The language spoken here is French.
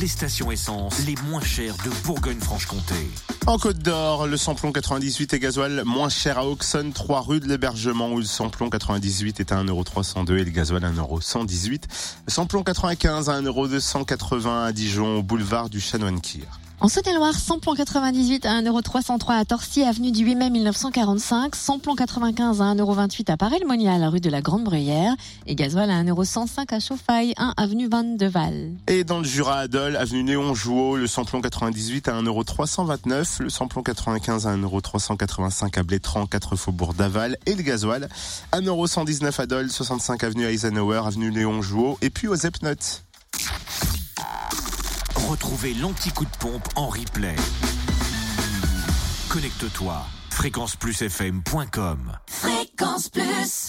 les stations essence les moins chères de Bourgogne-Franche-Comté. En Côte d'Or, le samplon 98 et gasoil moins cher à Auxonne, 3 rue de l'hébergement où le samplon 98 est à 1,302€ et le gasoil à 1,118€. Le samplon 95 à 1,280€ à Dijon, boulevard du Chanoine-Kir. En Saône-et-Loire, samplon 98 à 1,303€ à Torcy, avenue du 8 mai 1945, samplon 95 à 1,28€ à Paray-le-Monial, rue de la Grande Bruyère, et gasoil à 1,105€ à Chauffaille, 1 avenue Van de Val. Et dans le Jura à Dole, avenue Néon Jouot, le samplon 98 à 1,329€, le samplon 95 à 1,385€ à Blétran, 4 faubourg d'Aval, et le gasoil 1,119€ à Dole, 65 avenue Eisenhower, avenue Néon Jouot, et puis aux Epnotes. Retrouvez l'anti-coup de pompe en replay. Connecte-toi. fréquenceplusfm.com Fréquence Plus